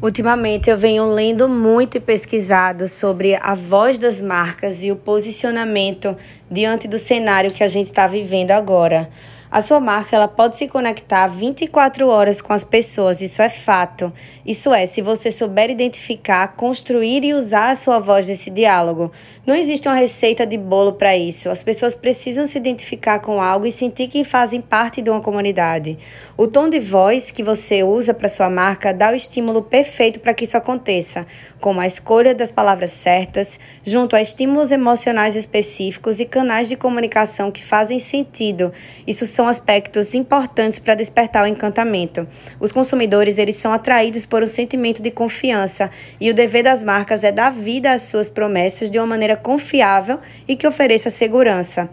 Ultimamente eu venho lendo muito e pesquisado sobre a voz das marcas e o posicionamento diante do cenário que a gente está vivendo agora. A sua marca ela pode se conectar 24 horas com as pessoas, isso é fato. Isso é, se você souber identificar, construir e usar a sua voz nesse diálogo. Não existe uma receita de bolo para isso. As pessoas precisam se identificar com algo e sentir que fazem parte de uma comunidade. O tom de voz que você usa para sua marca dá o estímulo perfeito para que isso aconteça, como a escolha das palavras certas, junto a estímulos emocionais específicos e canais de comunicação que fazem sentido. Isso são aspectos importantes para despertar o encantamento. Os consumidores eles são atraídos por um sentimento de confiança e o dever das marcas é dar vida às suas promessas de uma maneira confiável e que ofereça segurança.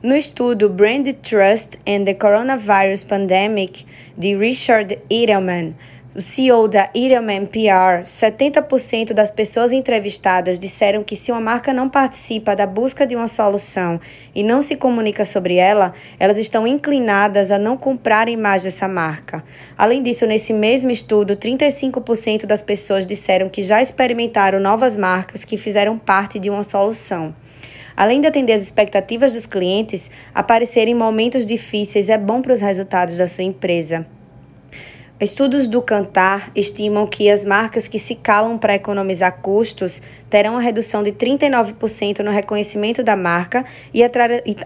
No estudo Brand Trust and the Coronavirus Pandemic de Richard Edelman, o CEO da Edelman PR, 70% das pessoas entrevistadas disseram que se uma marca não participa da busca de uma solução e não se comunica sobre ela, elas estão inclinadas a não comprarem mais dessa marca. Além disso, nesse mesmo estudo, 35% das pessoas disseram que já experimentaram novas marcas que fizeram parte de uma solução. Além de atender as expectativas dos clientes, aparecer em momentos difíceis é bom para os resultados da sua empresa. Estudos do Cantar estimam que as marcas que se calam para economizar custos terão uma redução de 39% no reconhecimento da marca e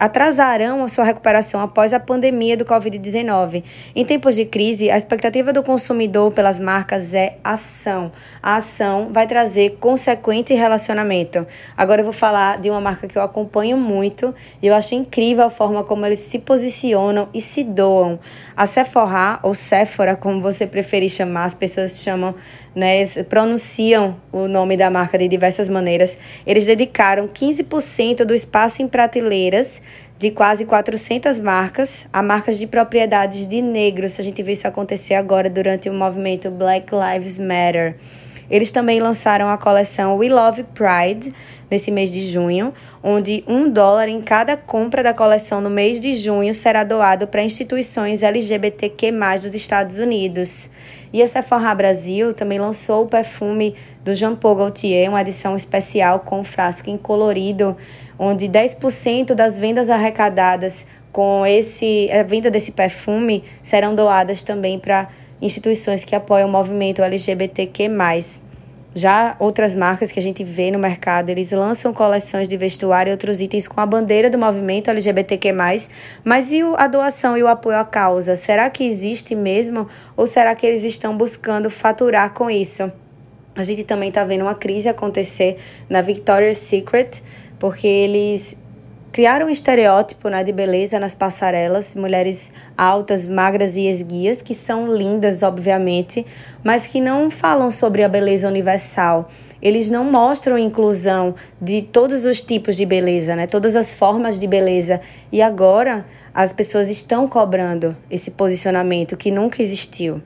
atrasarão a sua recuperação após a pandemia do Covid-19. Em tempos de crise, a expectativa do consumidor pelas marcas é ação. A ação vai trazer consequente relacionamento. Agora eu vou falar de uma marca que eu acompanho muito e eu acho incrível a forma como eles se posicionam e se doam. A Sephora, ou Sephora, como você preferir chamar, as pessoas chamam, né, pronunciam o nome da marca de diversas maneiras. Eles dedicaram 15% do espaço em prateleiras de quase 400 marcas a marcas de propriedades de negros. A gente vê isso acontecer agora durante o movimento Black Lives Matter. Eles também lançaram a coleção We Love Pride nesse mês de junho, onde um dólar em cada compra da coleção no mês de junho será doado para instituições LGBTQ+, dos Estados Unidos. E a Sephora Brasil também lançou o perfume do Jean Paul Gaultier, uma edição especial com um frasco incolorido, onde 10% das vendas arrecadadas com esse a venda desse perfume serão doadas também para instituições que apoiam o movimento LGBTQ+. Já outras marcas que a gente vê no mercado, eles lançam coleções de vestuário e outros itens com a bandeira do movimento LGBTQ+, mas e a doação e o apoio à causa? Será que existe mesmo ou será que eles estão buscando faturar com isso? A gente também está vendo uma crise acontecer na Victoria's Secret, porque eles criaram um estereótipo né, de beleza nas passarelas, mulheres altas, magras e esguias, que são lindas, obviamente, mas que não falam sobre a beleza universal. Eles não mostram inclusão de todos os tipos de beleza, né? todas as formas de beleza. E agora as pessoas estão cobrando esse posicionamento que nunca existiu.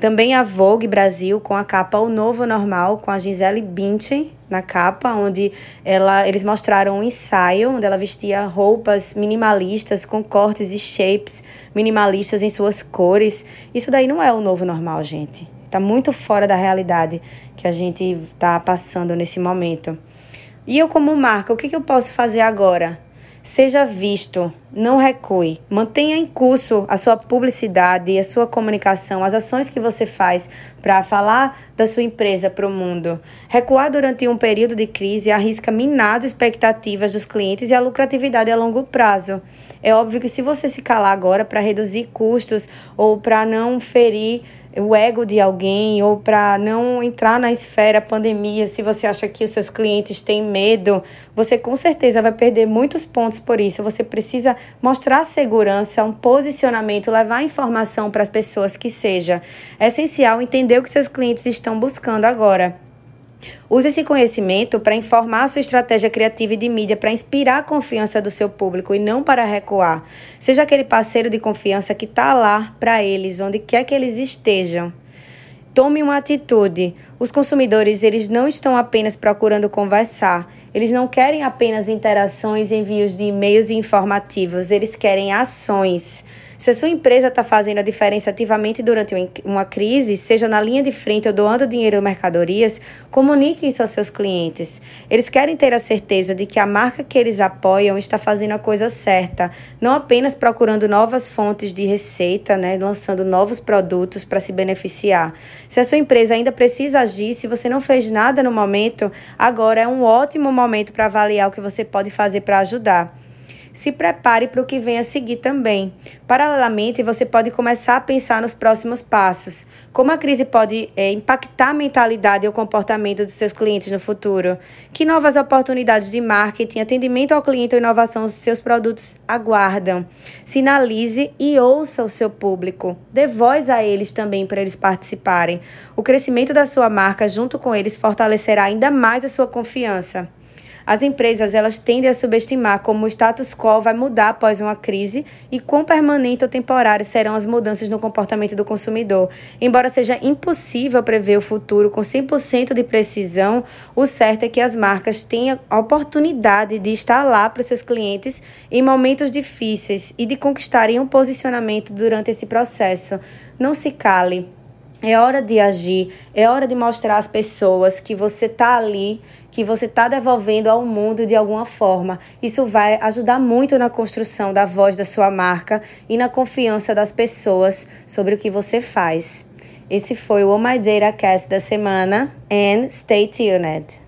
Também a Vogue Brasil com a capa O Novo Normal com a Gisele Bündchen na capa, onde ela, eles mostraram um ensaio onde ela vestia roupas minimalistas com cortes e shapes minimalistas em suas cores. Isso daí não é o novo normal, gente. Está muito fora da realidade que a gente está passando nesse momento. E eu, como marca, o que, que eu posso fazer agora? Seja visto, não recue. Mantenha em curso a sua publicidade a sua comunicação, as ações que você faz para falar da sua empresa para o mundo. Recuar durante um período de crise arrisca minar as expectativas dos clientes e a lucratividade a longo prazo. É óbvio que se você se calar agora para reduzir custos ou para não ferir o ego de alguém ou para não entrar na esfera pandemia, se você acha que os seus clientes têm medo, você com certeza vai perder muitos pontos por isso. Você precisa mostrar segurança, um posicionamento, levar informação para as pessoas que seja. É essencial entender o que seus clientes estão buscando agora. Use esse conhecimento para informar a sua estratégia criativa e de mídia para inspirar a confiança do seu público e não para recuar. Seja aquele parceiro de confiança que está lá para eles, onde quer que eles estejam. Tome uma atitude. Os consumidores, eles não estão apenas procurando conversar. Eles não querem apenas interações, envios de e-mails informativos. Eles querem ações. Se a sua empresa está fazendo a diferença ativamente durante uma crise, seja na linha de frente ou doando dinheiro ou mercadorias, comunique isso aos seus clientes. Eles querem ter a certeza de que a marca que eles apoiam está fazendo a coisa certa, não apenas procurando novas fontes de receita, né, lançando novos produtos para se beneficiar. Se a sua empresa ainda precisa agir, se você não fez nada no momento, agora é um ótimo momento para avaliar o que você pode fazer para ajudar se prepare para o que vem a seguir também. Paralelamente, você pode começar a pensar nos próximos passos. Como a crise pode é, impactar a mentalidade e o comportamento dos seus clientes no futuro? Que novas oportunidades de marketing, atendimento ao cliente ou inovação os seus produtos aguardam? Sinalize e ouça o seu público. Dê voz a eles também para eles participarem. O crescimento da sua marca junto com eles fortalecerá ainda mais a sua confiança. As empresas elas tendem a subestimar como o status quo vai mudar após uma crise e quão permanente ou temporário serão as mudanças no comportamento do consumidor. Embora seja impossível prever o futuro com 100% de precisão, o certo é que as marcas tenham a oportunidade de estar lá para os seus clientes em momentos difíceis e de conquistarem um posicionamento durante esse processo. Não se cale. É hora de agir, é hora de mostrar às pessoas que você está ali, que você está devolvendo ao mundo de alguma forma. Isso vai ajudar muito na construção da voz da sua marca e na confiança das pessoas sobre o que você faz. Esse foi o My Data Cast da semana and stay tuned.